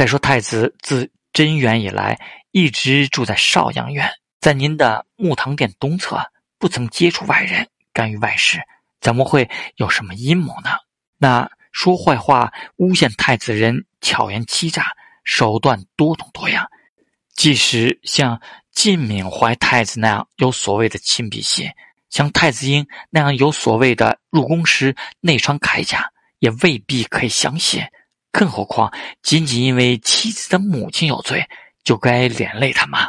再说太子自贞元以来，一直住在少阳院，在您的木堂殿东侧，不曾接触外人，干预外事，怎么会有什么阴谋呢？那说坏话、诬陷太子人，巧言欺诈，手段多种多样。即使像晋敏怀太子那样有所谓的亲笔信，像太子婴那样有所谓的入宫时内穿铠甲，也未必可以相信。更何况，仅仅因为妻子的母亲有罪，就该连累他吗？